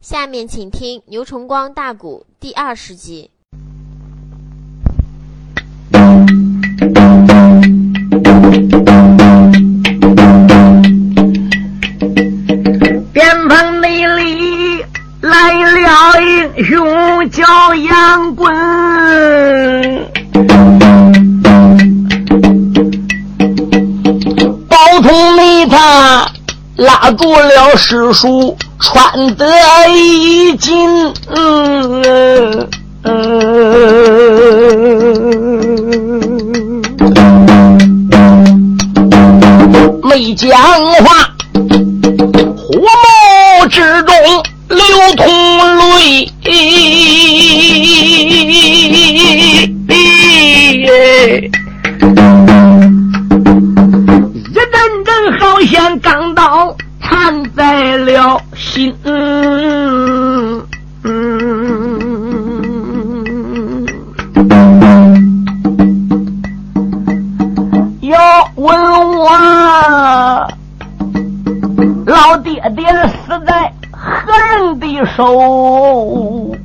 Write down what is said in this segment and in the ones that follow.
下面请听牛崇光大鼓第二十集。边防内里来了英雄叫杨棍，包通内他拉住了师叔。穿得一襟，嗯没讲话，火冒之中流通泪，手？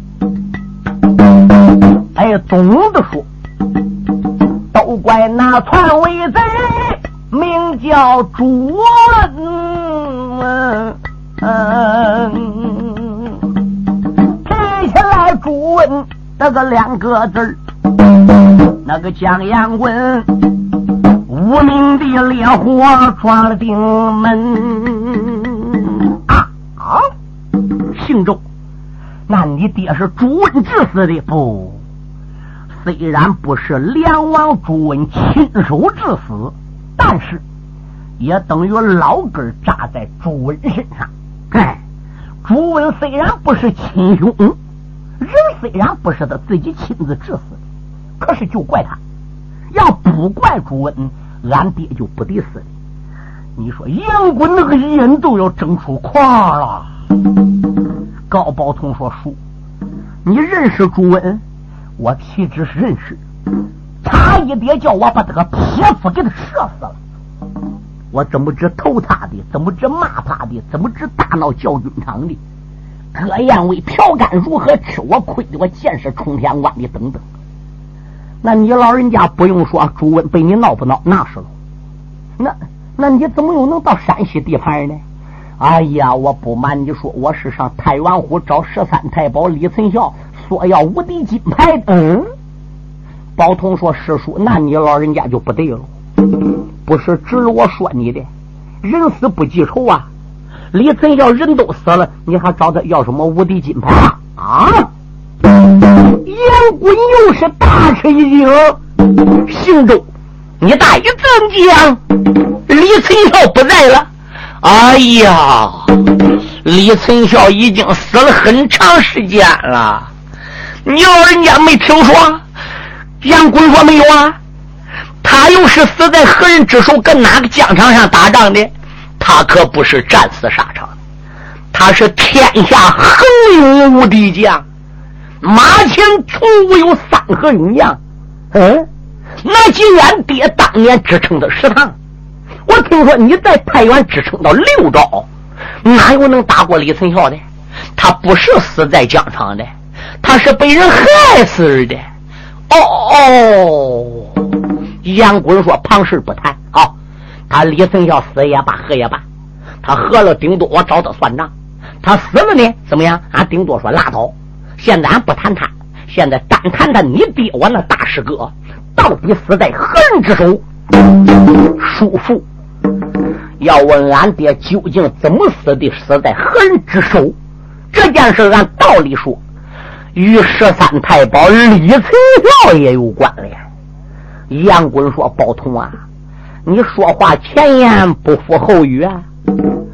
哎，总的说，都怪那篡位贼，名叫朱文。嗯嗯，提起来朱文那个两个字儿，那个江阳文，无名的烈火撞了顶门姓周，那你爹是朱温致死的不？虽然不是梁王朱温亲手致死，但是。也等于老根扎在朱温身上。哎，朱温虽然不是亲兄，人虽然不是他自己亲自致死的，可是就怪他。要不怪朱温，俺爹就不得死。你说杨棍那个人都要整出狂了。高宝通说：“叔，你认识朱温？我岂止是认识，他一爹叫我把这个匹夫给他射死了。”我怎么知投他的？怎么知骂他的？怎么知大闹教军场的？各样为嫖干如何吃我亏的？我见识冲天关的等等。那你老人家不用说，朱温被你闹不闹？那是了。那那你怎么又能到山西地盘呢？哎呀，我不瞒你说，我是上太原府找十三太保李存孝索要无敌金牌。嗯，宝通说师叔，那你老人家就不对了。不是指我说你的，人死不记仇啊！李存孝人都死了，你还找他要什么无敌金牌啊？啊杨棍又是大吃一惊，姓周，你大爷怎讲？李存孝不在了。哎呀，李存孝已经死了很长时间了，你老人家没听说？杨棍说没有啊。他又是死在何人之手？跟哪个疆场上打仗的？他可不是战死沙场，他是天下横勇无敌将，马前从无有三合勇将。嗯，那既然爹当年支撑的食堂，我听说你在太原支撑到六招，哪有能打过李存孝的？他不是死在疆场的，他是被人害死的。哦哦。杨棍说：“旁事不谈。啊，他李存孝死也罢，活也罢，他活了顶多我找他算账；他死了呢，怎么样？俺顶多说拉倒。现在俺不谈他，现在单谈谈你爹我那大师哥到底死在何人之手？叔父，要问俺爹究竟怎么死的，死在何人之手？这件事按道理说，与十三太保李存孝也有关联。”杨棍说：“宝通啊，你说话前言不符后语啊！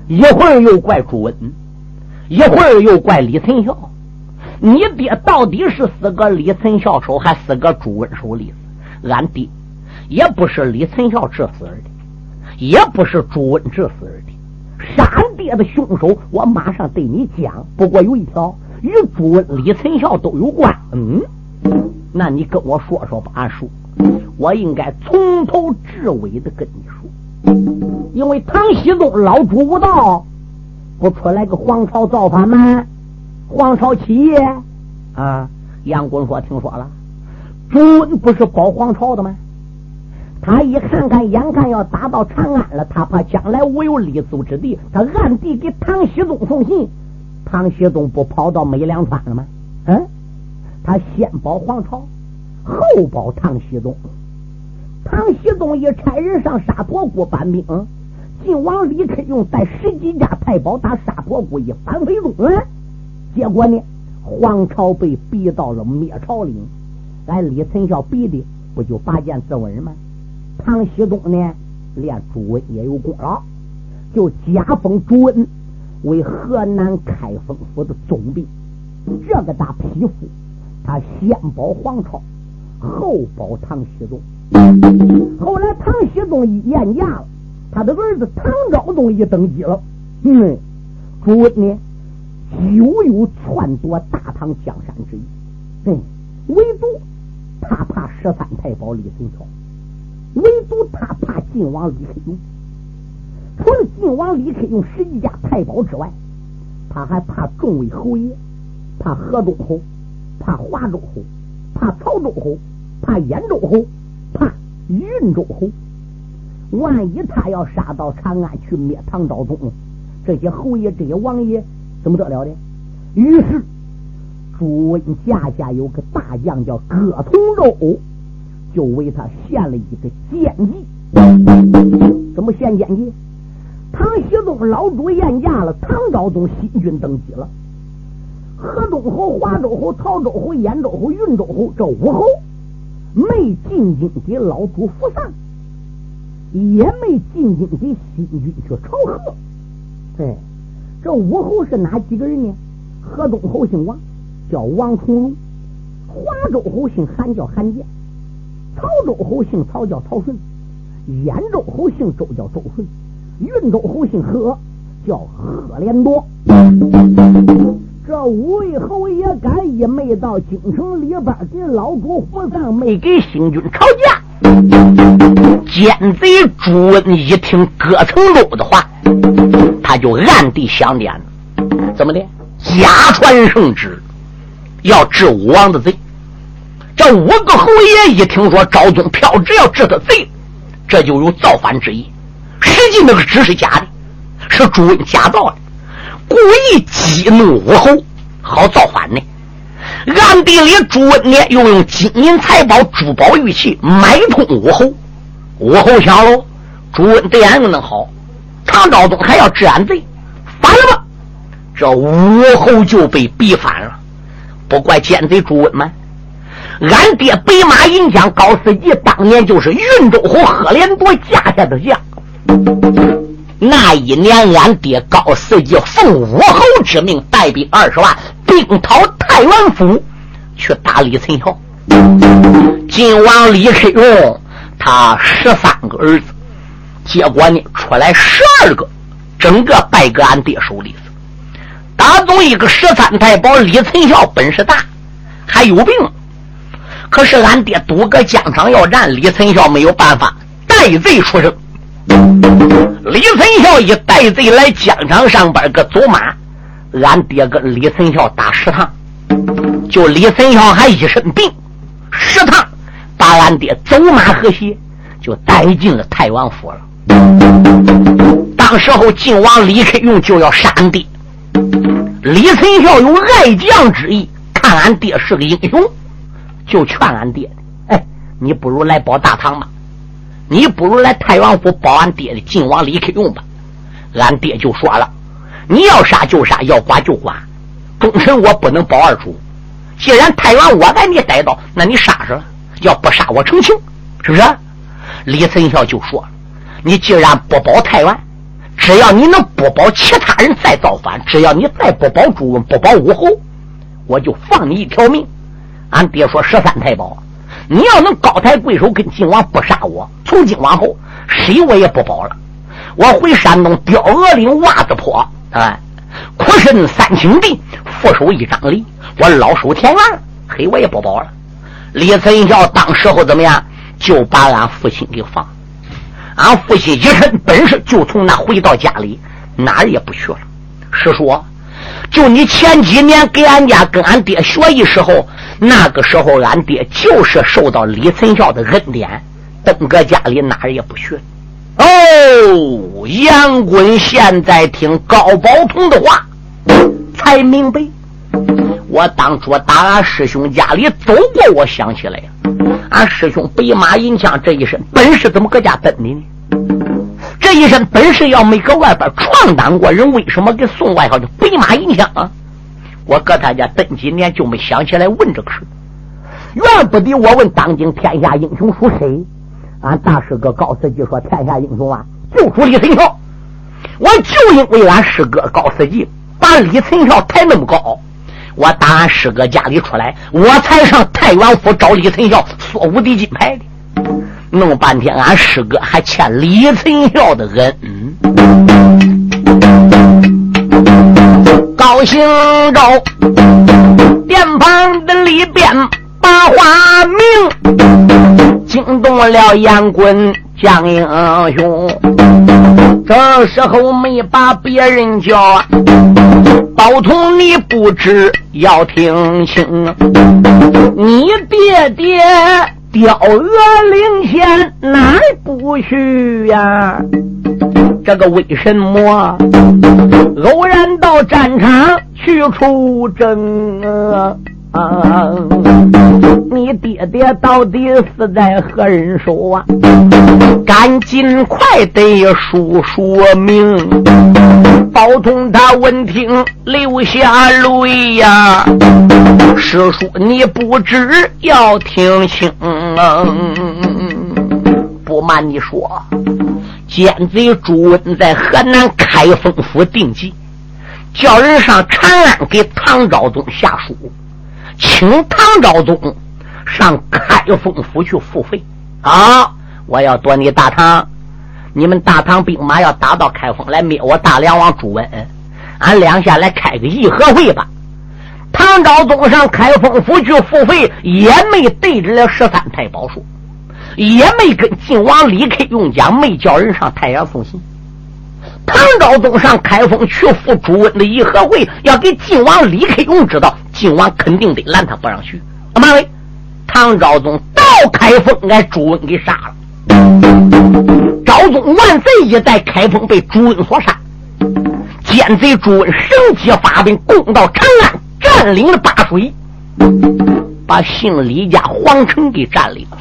一会儿又怪朱温，一会儿又怪李存孝。你爹到底是死个李存孝手，还死个朱温手里？俺爹也不是李存孝致死的，也不是朱温致死的。杀爹的凶手，我马上对你讲。不过有一条，与朱温、李存孝都有关。嗯，那你跟我说说吧，俺叔。”我应该从头至尾的跟你说，因为唐僖宗老主无道，不出来个黄巢造反吗？皇朝起义啊！杨公说：“听说了，朱温不是保皇朝的吗？他一看看，眼看要打到长安了，他怕将来我有立足之地，他暗地给唐僖宗送信。唐僖宗不跑到美良川了吗？嗯，他先保皇朝，后保唐僖宗。唐僖宗一差人上沙陀谷搬兵。”晋王李克用带十几家太保打沙陀谷，一反围中，结果呢，皇朝被逼到了灭朝岭。俺李存孝逼的不就拔剑自刎吗？唐熙宗呢，连朱温也有功劳，就加封朱温为河南开封府的总兵。这个大匹夫，他先保皇朝，后保唐熙宗。后来唐熙宗一咽驾了。他的儿子唐昭宗一登基了，嗯，朱温呢就有篡夺大唐江山之意，嗯，唯独他怕十三太保李存孝，唯独他怕晋王李克用。除了晋王李克用十几家太保之外，他还怕众位侯爷，怕河东侯，怕华州侯，怕曹州侯，怕兖州侯，怕云州侯。万一他要杀到长安去灭唐昭宗，这些侯爷、这些王爷怎么得了呢？于是朱温家家有个大将叫葛同肉，就为他献了一个奸计。怎么献奸计？唐熙宗老主宴驾了，唐昭宗新君登基了，河东侯、华州侯、曹州侯、兖州侯、云州侯这五侯没进京给老主扶丧。也没进京给新君去朝贺。哎，这武侯是哪几个人呢？河东侯姓王，叫王重荣；华州侯姓韩，叫韩建；曹州侯姓曹，叫曹顺；兖州侯姓周，叫周顺；云州侯姓何，叫何连多。这五位侯爷敢一没到京城里边给老主扶丧，没给新军吵架。奸贼朱温一听葛城州的话，他就暗地想点了，怎么的？假传圣旨，要治武王的罪。这五个侯爷一听说昭宗票只要治他罪，这就有造反之意。实际那个纸是假的，是朱温假造的，故意激怒武侯，好造反呢。暗地里，朱温呢又用金银财宝、珠宝玉器买通武侯。武侯想喽，朱温对俺又能好，唐昭宗还要治俺罪，反了吧？这武侯就被逼反了。不怪奸贼朱温吗？俺爹北马银枪高司机当年就是云州侯贺连夺架下的将。那一年，俺爹高司机奉武侯之命，带兵二十万。兵讨太原府，去打李存孝。晋王李克用他十三个儿子，结果呢出来十二个，整个败搁俺爹手里打中一个十三太保李存孝本事大，还有病。可是俺爹赌个疆场要战，李存孝没有办法，带罪出征。李存孝一带罪来疆场上边个走马。俺爹跟李存孝打十趟，就李存孝还一身病，十趟把俺爹走马河西就带进了太王府了。当时候晋王李克用就要杀俺爹，李存孝有爱将之意，看俺爹是个英雄，就劝俺爹：“哎，你不如来保大唐吧，你不如来太原府保俺爹的晋王李克用吧。”俺爹就说了。你要杀就杀，要剐就剐，忠臣我不能保二主。既然太原我把你逮到，那你杀是了，要不杀我成情，是不是？李存孝就说：“你既然不保太原，只要你能不保其他人再造反，只要你再不保朱温，不保武侯，我就放你一条命。”俺爹说：“十三太保，你要能高抬贵手跟晋王不杀我，从今往后谁我也不保了。我回山东雕鹅岭袜子坡。”啊，苦身三顷地，负手一张犁，我老守田园嘿，我也不保了。李存孝当时候怎么样？就把俺父亲给放。俺父亲一身本事，就从那回到家里，哪儿也不去了。是说，就你前几年给俺家跟俺爹学艺时候，那个时候俺爹就是受到李存孝的恩典，登哥家里哪儿也不学。哦，杨棍现在听高宝同的话，才明白。我当初打俺师兄家里走过，我想起来呀，俺师兄白马银枪这一身本事怎么搁家蹲的呢？这一身本事要没搁外边闯荡过人，为什么给送外号叫白马银枪啊？我搁他家等几年就没想起来问这个事。原不得我问当今天下英雄属谁？俺大师哥高司机说天下英雄啊，就属李存孝。我就因为俺师哥高司机把李存孝抬那么高，我打俺师哥家里出来，我才上太原府找李存孝索无敌金牌的。弄半天，俺师哥还欠李存孝的恩。高兴着，店旁的里边把话明，惊动了杨棍将英雄。这时候没把别人叫，包同你不知要听清，你爹爹。雕额领先哪不去呀？这个为什么偶然到战场去出征啊？你爹爹到底死在何人手啊？赶紧快得说说明。包同他闻听流下泪呀，师叔你不知要听清。不瞒你说，奸贼朱温在河南开封府定计，叫人上长安给唐昭宗下书，请唐昭宗上开封府去付费。啊，我要夺你大唐。你们大唐兵马要打到开封来灭我大梁王朱温，俺两下来开个议和会吧。唐昭宗上开封府去付费，也没对着了十三太保说，也没跟晋王李克用讲，没叫人上太原送信。唐昭宗上开封去赴朱温的议和会，要给晋王李克用知道，晋王肯定得拦他不让去。妈嘞！唐昭宗到开封，挨朱温给杀了。昭宗万岁一在，开封被朱温所杀，奸贼朱温升级发兵，攻到长安，占领了巴水，把姓李家皇城给占领了。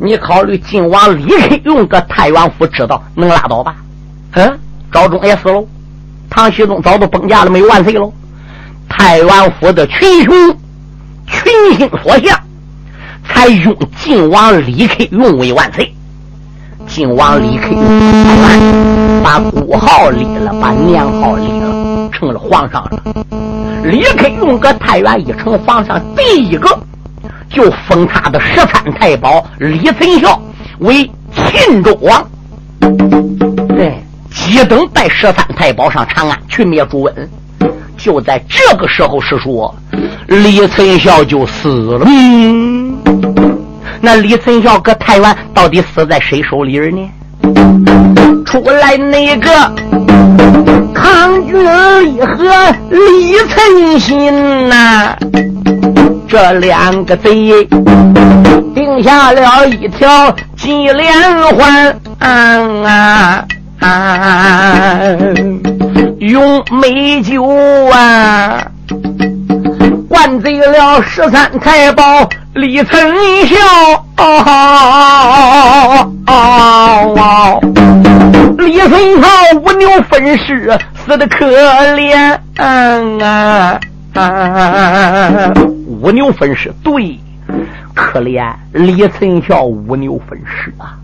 你考虑晋王李克用搁太原府知道能拉倒吧？嗯，赵忠也死喽，唐僖宗早都崩驾了，没有万岁喽。太原府的群雄群星所向，才拥晋王李克用为万岁。晋王李克用把国号立了，把年号立了，成了皇上了。李克用搁太原一成皇上，第一个就封他的十三太保李存孝为秦州王。对，急等带十三太保上长安去灭朱温。就在这个时候，是说李存孝就死了。嗯那李存孝搁太原到底死在谁手里呢？出来那个康君立和李存心呐，这两个贼定下了一条金连环啊，用美酒啊灌醉了十三太保。李存孝，李存孝五牛分尸，死的可怜啊！五牛分尸，对，可怜李存孝五牛分尸啊！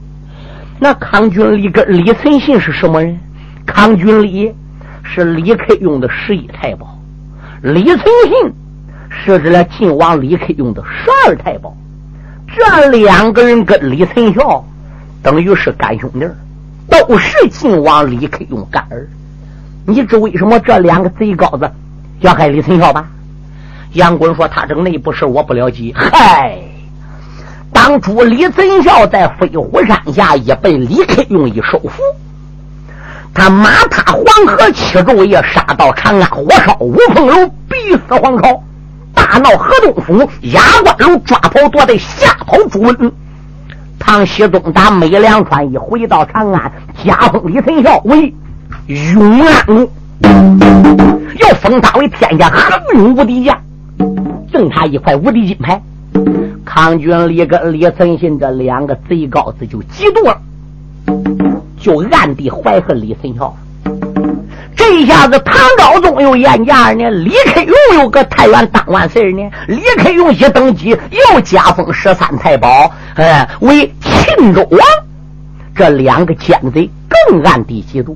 那康君礼跟李存信是什么人？康君礼是李克用的十一太保，李存信。设置了晋王李克用的十二太保，这两个人跟李存孝等于是干兄弟，都是晋王李克用干儿。你知为什么这两个贼羔子要害李存孝吧？杨棍说他这个内部事我不了解。嗨，当初李存孝在飞虎山下一被李克用一收服，他马踏黄河七昼夜，杀到长安，火烧五凤楼，逼死黄巢，大闹河东府，压关楼，抓跑夺得，吓跑朱温。唐熙宗打梅良川，一回到长安，加封李存孝为永安公，要封他为天下横勇无敌将，赠他一块无敌金牌。康君立跟李存信这两个贼羔子就嫉妒了，就暗地怀恨李存孝。这一下子，唐高宗又严驾呢，李克用又搁太原当万岁呢。李克用一登基，又加封十三太保，哎，为秦州王。这两个奸贼更暗地嫉妒。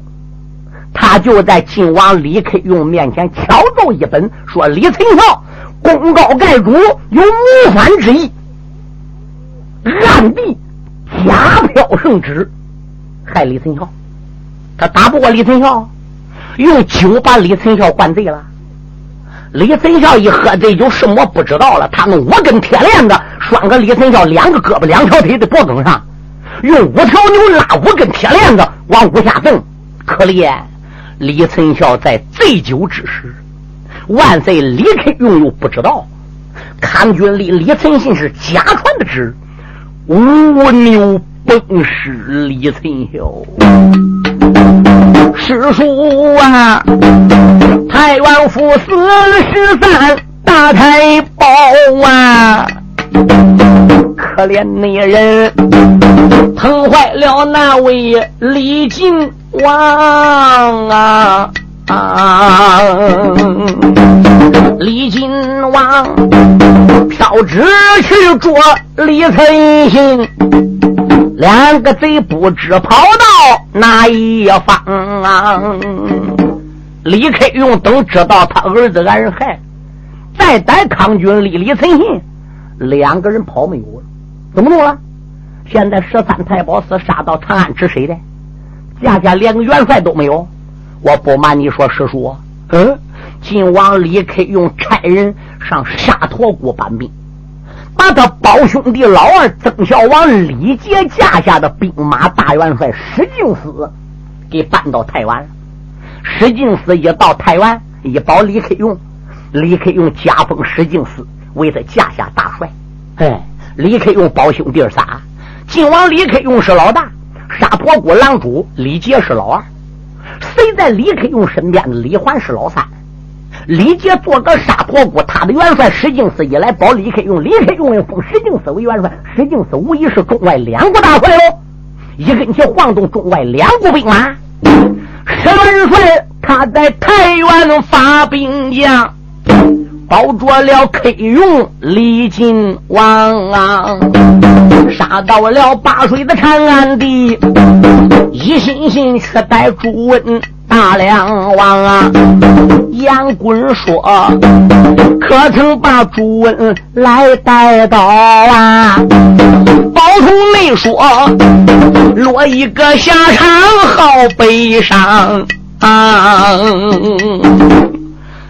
他就在晋王李克用面前挑奏一本，说李存孝功高盖主，有谋反之意。暗地假票圣旨，害李存孝。他打不过李存孝。用酒把李存孝灌醉了。李存孝一喝醉酒，什么不知道了。他用五根铁链子拴个李存孝两个胳膊、两条腿的脖梗上，用五条牛拉五根铁链子往屋下蹬。可怜李存孝在醉酒之时，万岁李克用又不知道，康军里李存信是假传的旨，五牛崩尸李存孝。师叔啊，太原府死十三大太保啊，可怜那人疼坏了那位李靖王啊！啊，李靖王飘旨去捉李存信。两个贼不知跑到哪一方啊！李克用等知道他儿子挨人害，再逮康军立李存信，两个人跑没有了，怎么弄了？现在十三太保司杀到长安，指谁的？家家连个元帅都没有。我不瞒你说，师叔，嗯，晋王李克用差人上沙陀谷搬兵。把他胞兄弟老二曾孝王李杰驾下的兵马大元帅石敬思给搬到台湾了。石敬思一到台湾，一保李克用，李克用加封石敬思为他驾下大帅。哎，李克用胞兄弟仨，晋王李克用是老大，沙陀国狼主李杰是老二，谁在李克用身边的李环是老三。李杰做个沙陀姑，他的元帅石敬瑭一来保李克用，李克用又封石敬瑭为元帅，石敬瑭无疑是中外两国大帅喽，一根旗晃动中外两国兵马。石元帅他在太原发兵将，保着了克勇李靖王啊，杀到了八水的长安地，一心心却待朱温。大梁王啊，杨棍说：“可曾把朱温来带到啊？”包同没说，落一个下场好悲伤啊！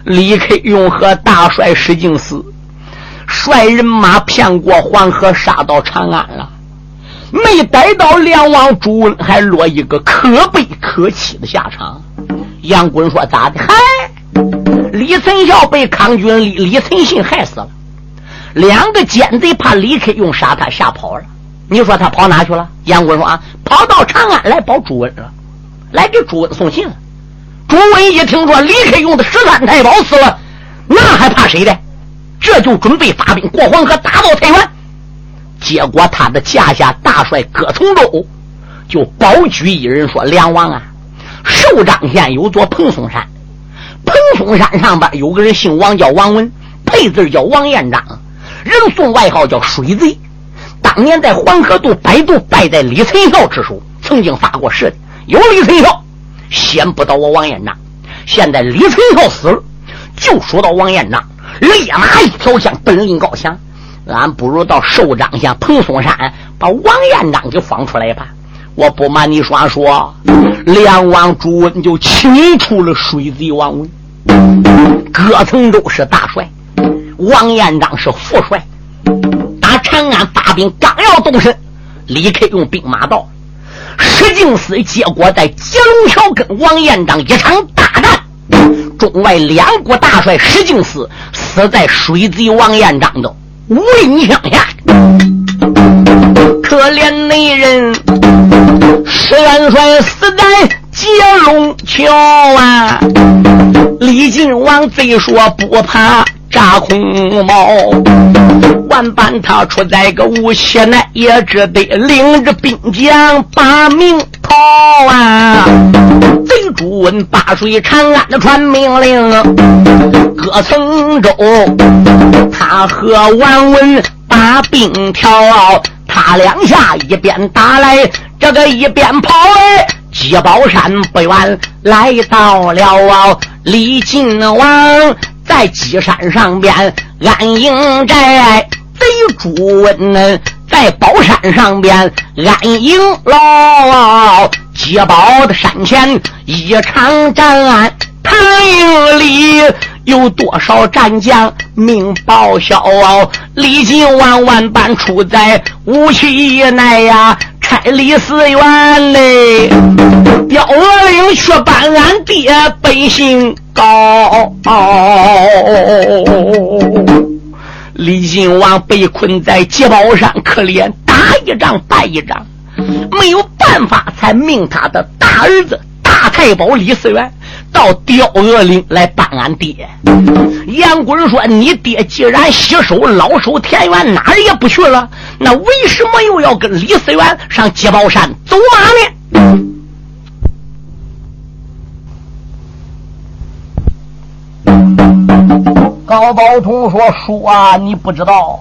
李克用和大帅石敬思率人马骗过黄河，杀到长安了。没逮到梁王朱温，还落一个可悲可泣的下场。杨棍说：“咋的？嗨，李存孝被康军李李存信害死了。两个奸贼怕李克用杀他，吓跑了。你说他跑哪去了？”杨棍说：“啊，跑到长安来保朱温了，来给朱温送信了。朱温一听说李克用的十三太保死了，那还怕谁的？这就准备发兵过黄河，打到太原。”结果他的驾下大帅葛从周就保举一人说：“梁王啊，寿张县有座蓬松山，蓬松山上边有个人姓王，叫王文，配字叫王彦章，人送外号叫水贼。当年在黄河渡摆渡败在李存孝之手，曾经发过誓的，有李存孝先不到我王彦章。现在李存孝死了，就说到王彦章，立马一条枪奔临高翔。”俺不如到寿张县彭松山把王彦章给放出来吧！我不瞒你说，说梁王朱温就请出了水贼王文，葛层州是大帅，王彦章是副帅。打长安发兵刚要动身，李克用兵马到，石敬思结果在江龙桥跟王彦章一场大战，中外两国大帅石敬思死在水贼王彦章的无影枪下。可怜那人石元帅死在接龙桥啊！李靖王贼说不怕。炸空猫，万般他出在个无锡内，也只得领着兵将把命逃啊！贼主问八水长安的传命令，各层州，他和王文把兵调，他两下一边打来，这个一边跑来，鸡宝山不远来到了李靖王。在鸡山上边安营寨，贼朱温在宝山上边安营牢。接宝的山前一场战，唐营里有多少战将命报销？历经万万般出在无锡内呀，差李四元嘞，刁恶岭却办俺爹本姓。高，李靖王被困在捷宝山，可怜打一仗败一仗，没有办法，才命他的大儿子大太保李嗣源到刁恶岭来办俺爹。杨贵说：“你爹既然洗手老守田园，哪儿也不去了，那为什么又要跟李思源上鸡宝山走马呢？”高宝通说：“叔啊，你不知道，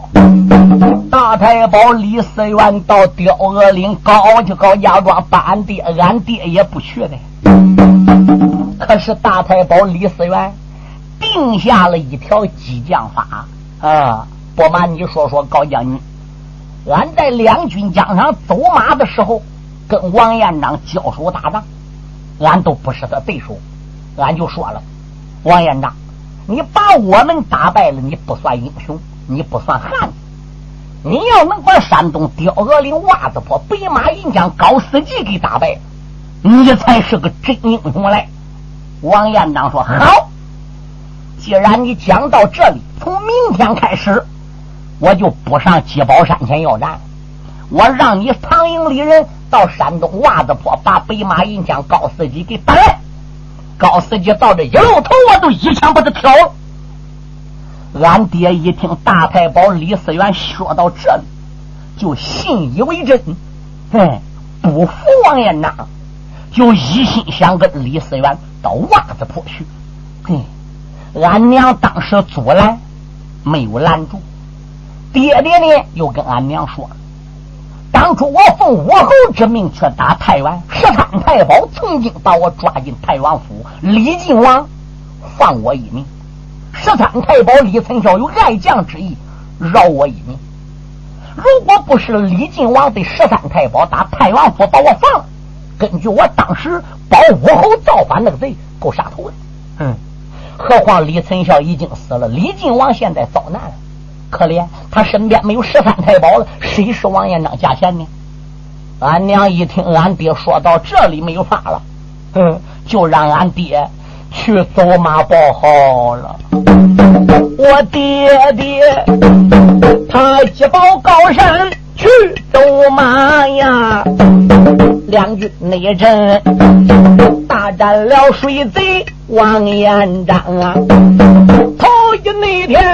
大太保李思源到刁恶岭高就高家庄办俺爹，俺爹也不去的。可是大太保李思源定下了一条激将法啊！不瞒你说说，高将军，俺在两军将上走马的时候，跟王彦章交手打仗，俺都不是他对手，俺就说了，王彦章。”你把我们打败了，你不算英雄，你不算汉子。你要能把山东刁恶岭袜子坡北马银将高司机给打败，你才是个真英雄来。王彦章说：“好，既然你讲到这里，从明天开始，我就不上鸡宝山前要战，我让你唐营里人到山东袜子坡把北马银将高司机给打来。”高司机到这一露头，我都一枪把他挑了。俺爹一听大太保李思源说到这里，就信以为真，哼，不服王彦章，就一心想跟李思源到袜子坡去。哼，俺娘当时阻拦，没有拦住。爹爹呢，又跟俺娘说了。当初我奉武侯之命去打太原，十三太保曾经把我抓进太原府，李靖王放我一命。十三太保李存孝有爱将之意，饶我一命。如果不是李靖王对十三太保打太原府把我放了，根据我当时保武侯造反那个贼，够杀头的。嗯，何况李存孝已经死了，李靖王现在遭难了。可怜他身边没有十三太保了，谁是王延章家贤呢？俺娘一听俺爹说到这里没有法了，嗯，就让俺爹去走马报号了。我爹爹他急报高山去走马呀，两军内阵大战了水贼王延章啊，头一那天。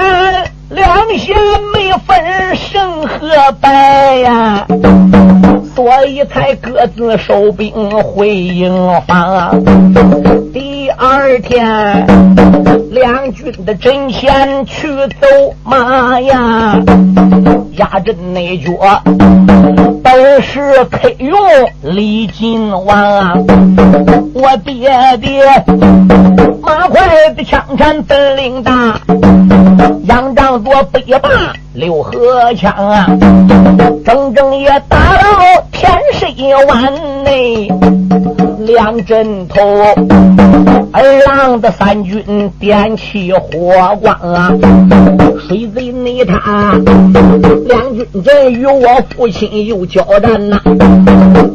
两心没分胜和败呀，所以才各自收兵回营房。二天，两军的阵前去走马呀，压阵内脚，本是可用李金王。我爹爹马快的枪战本领大。仰仗着北霸六合枪啊，整整也打到天水湾内，两阵头，二郎的三军点起火光啊，水贼内他，两军阵与我父亲又交战呐。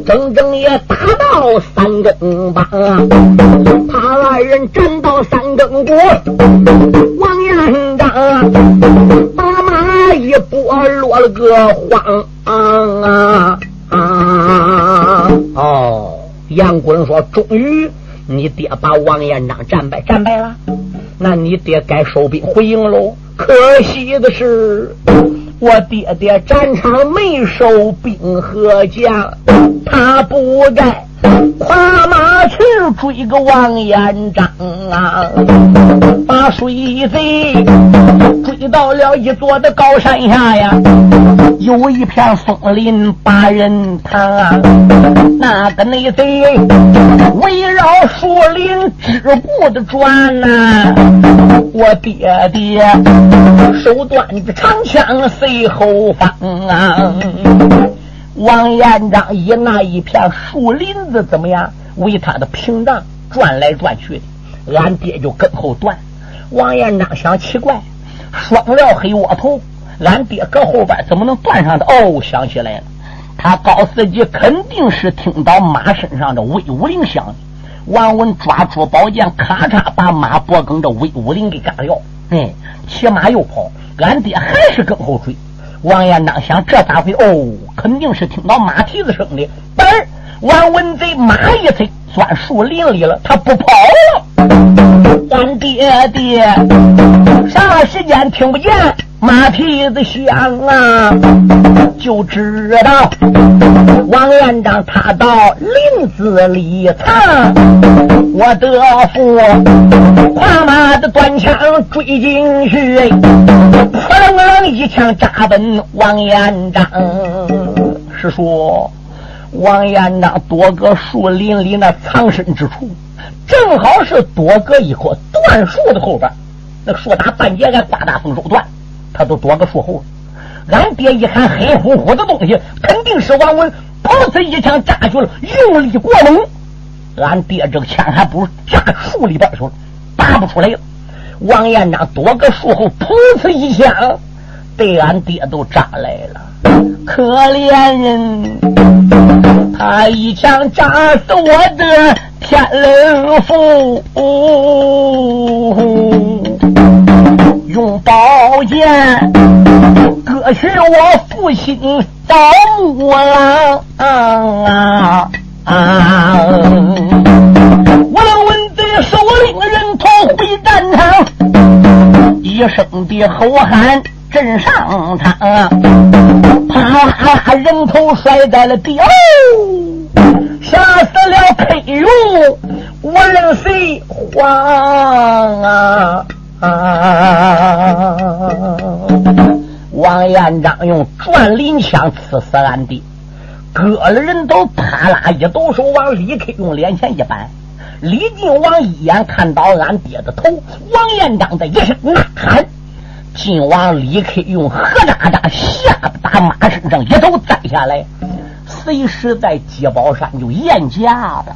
整整也打到三更半，他二人战到三更过，王延章把马一拨，落了个荒啊啊！哦，杨棍说：“终于，你爹把王延章战败，战败了，那你爹该收兵回营喽。可惜的是。”我爹爹战场没收兵和将，他不该跨马去追个王延章啊！把水贼追到了一座的高山下呀，有一片松林把人躺，那个内贼围绕树林止步的转呐，我爹爹手端着长枪。随后方啊，王延章以那一片树林子怎么样为他的屏障转来转去的，俺爹就跟后断。王延章想奇怪，双料黑窝头，俺爹搁后边怎么能断上的？哦，想起来了，他高司机肯定是听到马身上的威武铃响。王文抓住宝剑，咔嚓把马脖梗这威武铃给干掉。哎，骑马又跑。俺爹还是跟后追，王延章想这咋回？哦，肯定是听到马蹄子声的。本王文贼马一踩钻树林里了，他不跑了。俺爹爹啥时间听不见？马蹄子响啊，就知道王院长他到林子里藏。我德福跨马的端枪追进去，扑棱棱一枪扎奔王院长。是说王院长躲个树林里那藏身之处，正好是躲个一棵断树的后边。那树打半截，俺刮大风手断。他都躲个树后，俺爹一看黑乎乎的东西，肯定是王文，噗呲一枪扎去了，用力过猛，俺爹这个枪还不如扎树里边去了，拔不出来了。王延章躲个树后，噗呲一枪，被俺爹都扎来了。可怜人，他一枪扎死我的天人父。用宝剑割去我父亲盗墓郎啊啊！我能问贼首领人头回战场，一声的吼喊震上膛，啪啦人头摔在了地，哦，吓死了佩勇，无论谁慌啊！啊！王延章用转林枪刺死俺爹，割了人都，啪啦一抖手往李克用脸前一扳。李靖王一眼看到俺爹的头，王延章的一声呐喊，靖王李克用何渣渣下打马身上一头栽下来，随时在鸡宝山就咽家了。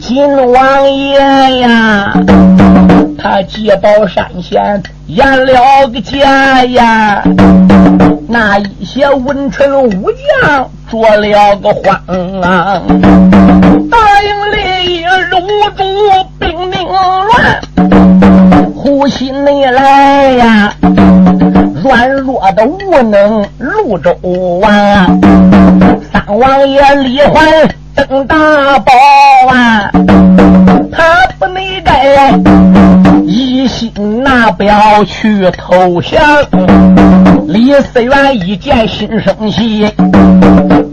金王爷呀！他借宝山前演了个假呀，那一些文臣武将着了个慌啊，大营里入住兵命乱，呼吸内来呀，软弱的无能潞州啊，三王爷李环登大宝啊，他不内该。一心拿表去投降，李思源一见心生气，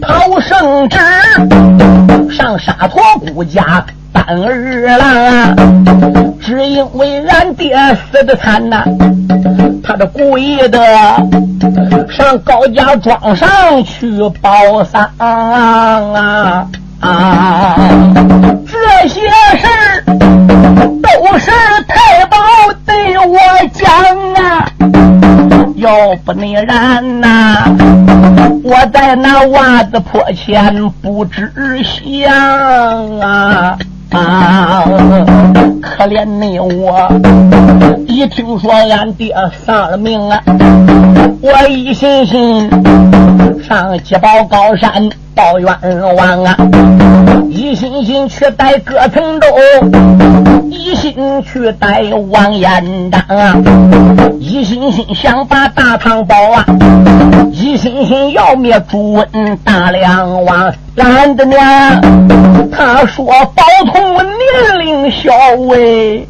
逃圣旨上沙陀姑家担儿郎，只因为俺爹死的惨呐，他这故意的上高家庄上去报丧啊啊！这些事都是太保对我讲啊，要不你然呐，我在那袜子坡前不知香啊啊！可怜你我，一听说俺爹丧了命啊，我一心心上七宝高山报冤枉啊！一心心去带葛藤州，一心去带王延章啊！一心心想把大唐保啊！一心心要灭朱温大梁王，懒得呢。他说宝通年龄小喂，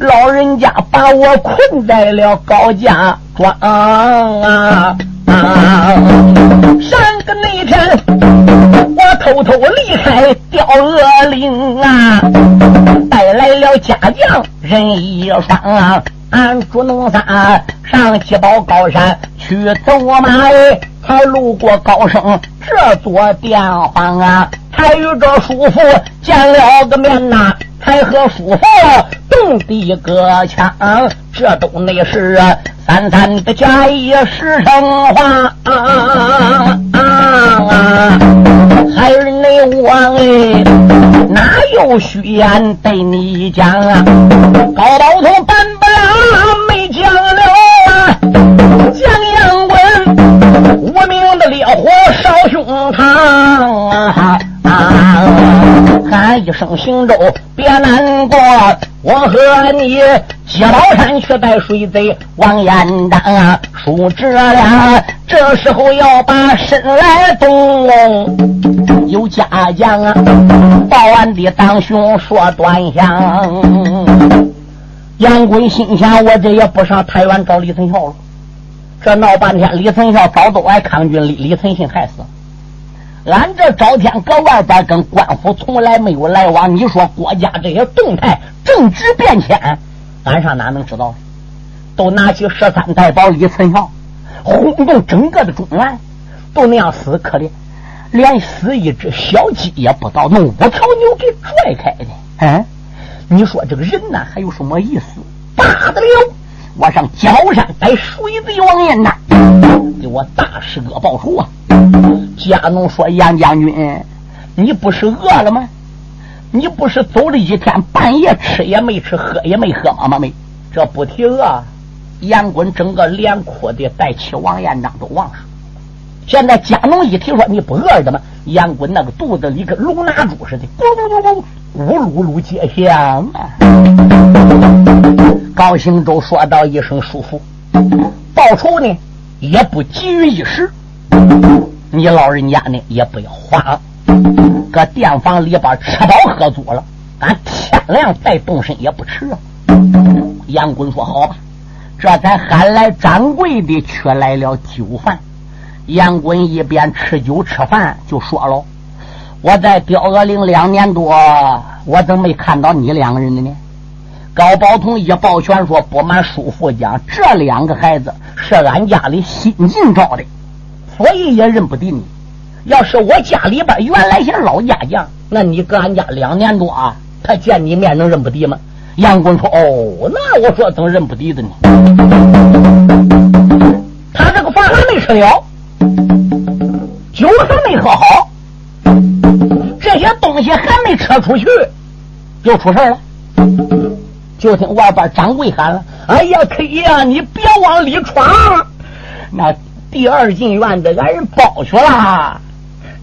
老人家把我困在了高家庄啊！上个那天，我偷偷离开吊鹅岭啊，带来了家将人一双啊，俺朱能三上七宝高山去走马哎，才路过高升这座殿皇啊，才与这叔父见了个面呐，才和叔父动地歌枪，这都那是。三三的假意实成话，啊孩儿内王哎，哪有虚言对你讲啊？高宝通一声行舟，别难过，我和你接宝山去带水贼王延章啊，叔侄俩这时候要把身来动，有家将啊，报案的当兄说端详。杨贵心想，我这也不上太原找李存孝了，这闹半天，李存孝早都挨抗军李李存信害死了。俺这朝天搁外边跟官府从来没有来往，你说国家这些动态、政治变迁，俺上哪能知道？都拿起十三太保李存孝，轰动整个的中原，都那样死，可怜，连死一只小鸡也不到，弄五条牛给拽开的。嗯，你说这个人呐，还有什么意思？大得了，我上焦山逮水贼王爷呐，给我大师哥报仇啊！家奴说：“杨将军，你不是饿了吗？你不是走了一天，半夜吃也没吃，喝也没喝吗？没，这不提饿，杨棍整个脸哭的带起王延章都忘了。现在家奴一提说你不饿的吗？杨棍那个肚子里跟龙拿猪似的，咕噜噜噜，呜噜噜接响啊！高兴都说道一声舒服，报仇呢也不急于一时。”你老人家呢也不要慌，搁店房里边吃饱喝足了，俺天亮再动身也不迟啊。杨棍说：“好吧。”这才喊来掌柜的，取来了酒饭。杨棍一边吃酒吃饭，就说了：“我在刁鹅岭两年多，我怎么没看到你两个人的呢？”高宝通一抱拳说：“不瞒叔父讲，这两个孩子是俺家里新进招的。”所以也认不得你。要是我家里边原来些老家将，那你搁俺家两年多啊，他见你面能认不得吗？杨棍说：“哦，那我说怎么认不得的呢？他这个饭还没吃了，酒还没喝好，这些东西还没吃出去，就出事了。就听外边掌柜喊了：‘哎呀可以呀，你别往里闯！’那。”第二进院子，俺人包去了。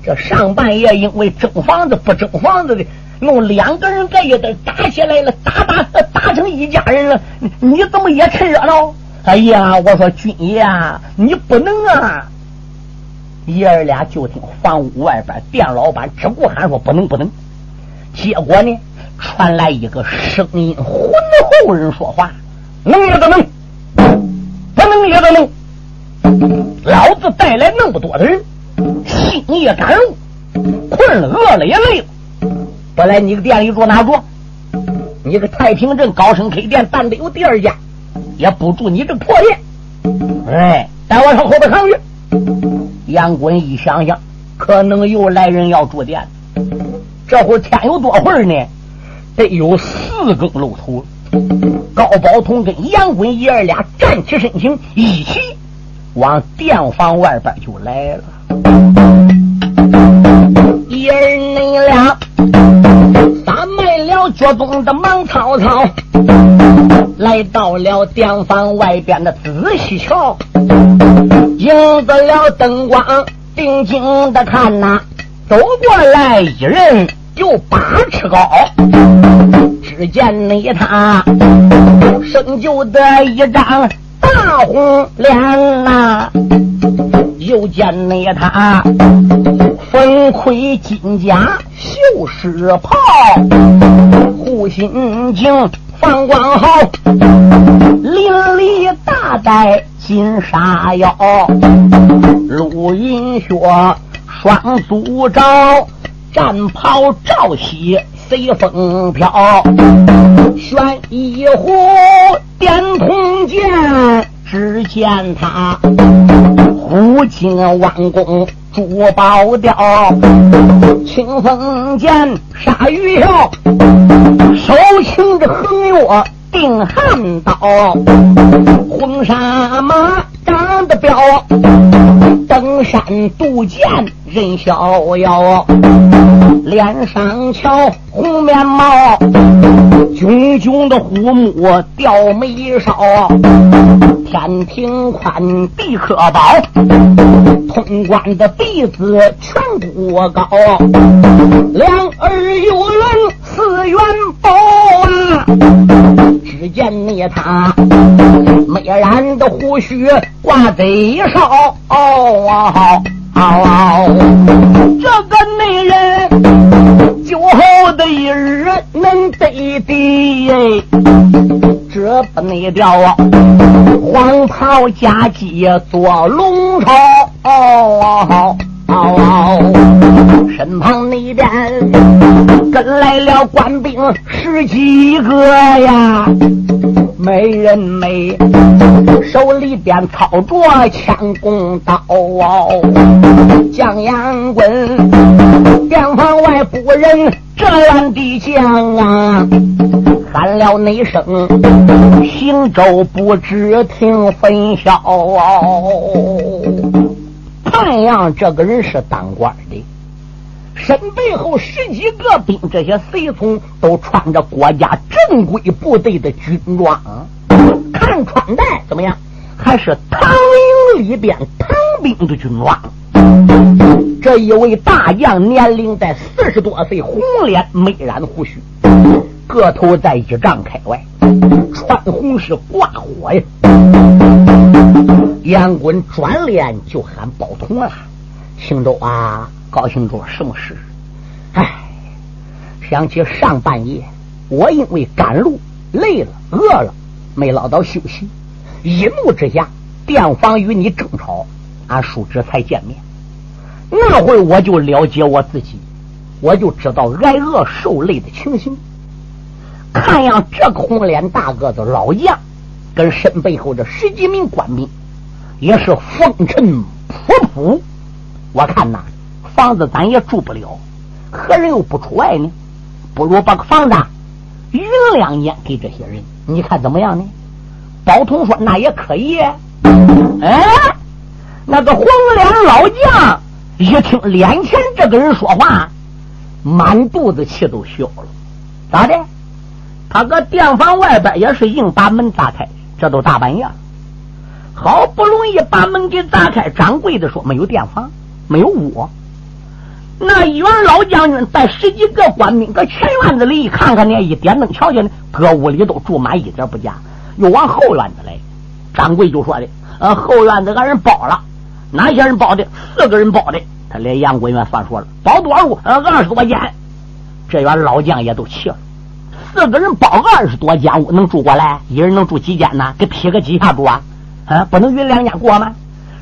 这上半夜因为争房子不争房子的，弄两个人在一堆打起来了，打打打成一家人了。你怎么也趁热闹？哎呀，我说军爷，你不能啊！爷儿俩就听房屋外边店老板只顾喊说不能不能。结果呢，传来一个声音浑厚人说话：能也得能，不能也得能。老子带来那么多的人，心也赶路，困了饿了也累了。本来你个店里住哪住？你个太平镇高升 K 店，但得有第二家，也不住你这破店。哎，带我上后边看去。杨滚一想想，可能又来人要住店。这会儿天有多会儿呢？得有四更露头。高宝通跟杨滚爷儿俩站起身形，一起。往店房外边就来了，爷儿恁俩撒卖了脚中的忙曹操，来到了店房外边的仔细瞧，迎着了灯光定睛的看呐，走过来一人有八尺高，只见那他生就的一张大红脸呐，又见那他粉盔金甲绣狮袍，护心镜放光好，淋漓大戴金沙腰，陆云雪双足招，战袍罩膝随风飘，悬一壶点铜剑，只见他虎金弯弓珠宝雕，清风剑杀鱼啸，手擎着横月定汉刀，婚纱马长得彪，登山渡涧人逍遥，脸上瞧红面毛，炯炯的虎目吊眉梢，天庭宽地可薄，通关的鼻子全不高，两耳有轮四元宝啊！只见你他美髯的胡须挂嘴梢，哦这个内人一日能得的，这不内调啊！黄袍加鸡做龙袍，哦身旁那边跟来了官兵十几个呀，每人每手里边操着枪弓刀，将阳棍边防外不人这样的将啊，喊了那声行舟不知听分晓。看样这个人是当官的，身背后十几个兵，这些随从都穿着国家正规部队的军装，看穿戴怎么样？还是唐营里边唐兵的军装。这一位大将年龄在四十多岁，红脸没染胡须，个头在一丈开外，穿红是挂火呀。杨棍转脸就喊包同了，青州啊，高兴着什么事？唉，想起上半夜我因为赶路累了饿了，没捞到休息，一怒之下电访与你争吵，俺叔侄才见面。那会我就了解我自己，我就知道挨饿受累的情形。看样这个红脸大个子老将，跟身背后这十几名官兵。也是风尘仆仆，我看呐，房子咱也住不了，何人又不出外呢？不如把个房子匀两年给这些人，你看怎么样呢？包同说那也可以。哎，那个黄脸老将一听脸前这个人说话，满肚子气都消了。咋的？他搁店房外边也是硬把门打开，这都大半夜了。好不容易把门给砸开，掌柜的说：“没有电房，没有屋。”那袁老将军带十几个官兵搁前院子里一看看呢，一点灯瞧见呢，搁屋里都住满，一点不假。又往后院子来，掌柜就说的：“呃，后院子俺人包了，哪些人包的？四个人包的。他连杨官员算说了，包多少屋？呃，二十多间。这员老将也都气了，四个人包二十多间屋，能住过来？一人能住几间呢？给劈个几下住啊？”啊，不能匀两家过吗？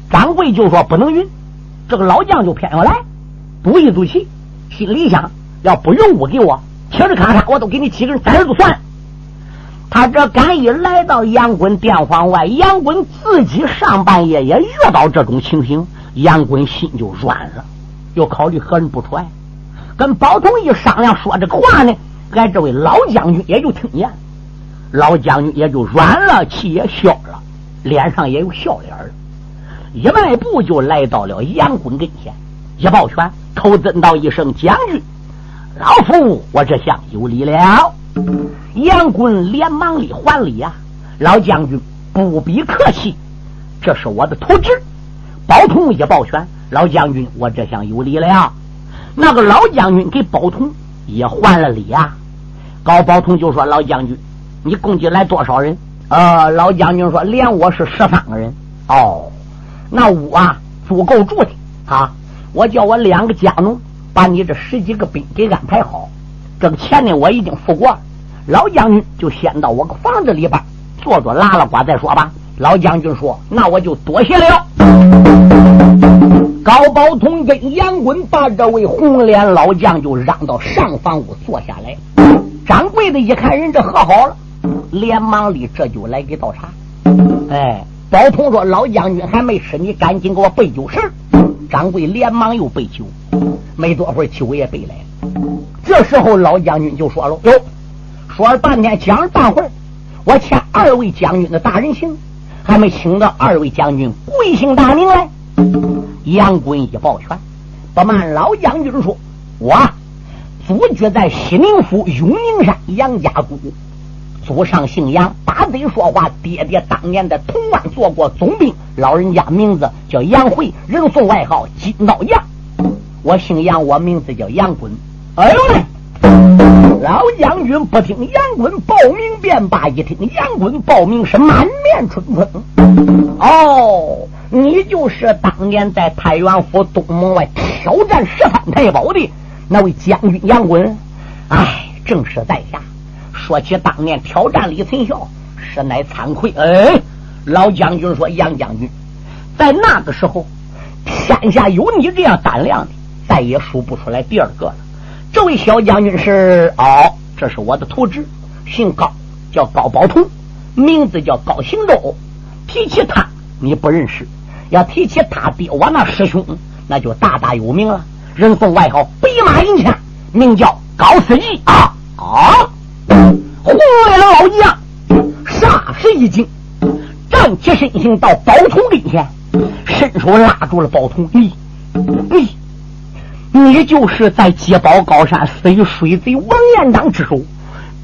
掌柜就说不能匀，这个老将就偏要来，赌一赌气，心里想：要不匀屋给我，嘁哩咔嚓，我都给你几个人宰了就算。他这敢一来到杨棍店房外，杨棍自己上半夜也遇到这种情形，杨棍心就软了，又考虑何人不出来，跟包同一商量说这个话呢，俺这位老将军也就听见，老将军也就软了，气也消了。脸上也有笑脸儿，一迈步就来到了杨棍跟前，一抱拳，口尊道一声：“将军，老夫我这厢有礼了。”杨棍连忙里还礼呀：“老将军不必客气，这是我的徒侄，宝通也抱拳：“老将军，我这厢有礼了。”那个老将军给宝通也还了礼呀。高宝通就说：“老将军，你共计来多少人？”呃，老将军说：“连我是十三个人。”哦，那屋啊足够住的啊！我叫我两个家奴把你这十几个兵给安排好。这个钱呢，我已经付过了。老将军就先到我个房子里边坐坐拉拉呱再说吧。老将军说：“那我就多谢了。”高宝通跟杨棍把这位红脸老将就让到上房屋坐下来。掌柜的一看人这喝好了，连忙里这就来给倒茶。哎，宝通说：“老将军还没吃，你赶紧给我备酒食。”掌柜连忙又备酒，没多会儿酒也备来了。这时候老将军就说了：“哟，说了半天讲了半会儿，我欠二位将军的大人情。”还没请到二位将军贵姓大名来？杨滚一抱拳，不瞒老将军说，我祖居在西宁府永宁山杨家谷，祖上姓杨，把嘴说话。爹爹当年在潼关做过总兵，老人家名字叫杨辉，人送外号金刀杨。我姓杨，我名字叫杨滚。哎呦喂！老将军不听杨滚报名便罢，一听杨滚报名是满面春风。哦，你就是当年在太原府东门外挑战十三太保的那位将军杨棍。哎，正是在下。说起当年挑战李存孝，实乃惭愧。哎，老将军说杨将军，在那个时候，天下有你这样胆量的，再也数不出来第二个了。这位小将军是哦，这是我的徒侄，姓高，叫高宝通，名字叫高行周。提起他，你不认识；要提起他爹，我那师兄，那就大大有名了。人送外号“白马银枪”，名叫高思义啊啊！红脸老将霎时一惊，站起身形到宝通跟前，伸手拉住了宝通，你你。你就是在接宝高山死于水贼王延章之手，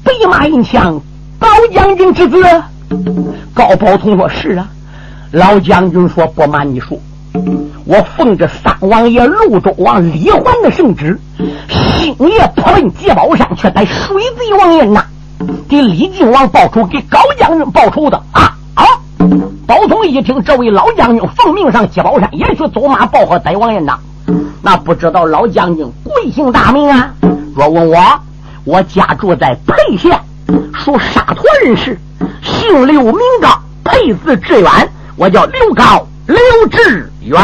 白马银枪高将军之子。高宝通说：“是啊。”老将军说：“不瞒你说，我奉着三王爷潞州王李环的圣旨，星夜破奔接宝山，却在水贼王延那给李靖王报仇，给高将军报仇的啊啊！”包通一听，这位老将军奉命上鸡宝山，也去走马报和逮王延章。那不知道老将军贵姓大名啊？若问我，我家住在沛县，属沙陀人士，姓刘名高，沛字志远，我叫刘高刘志远。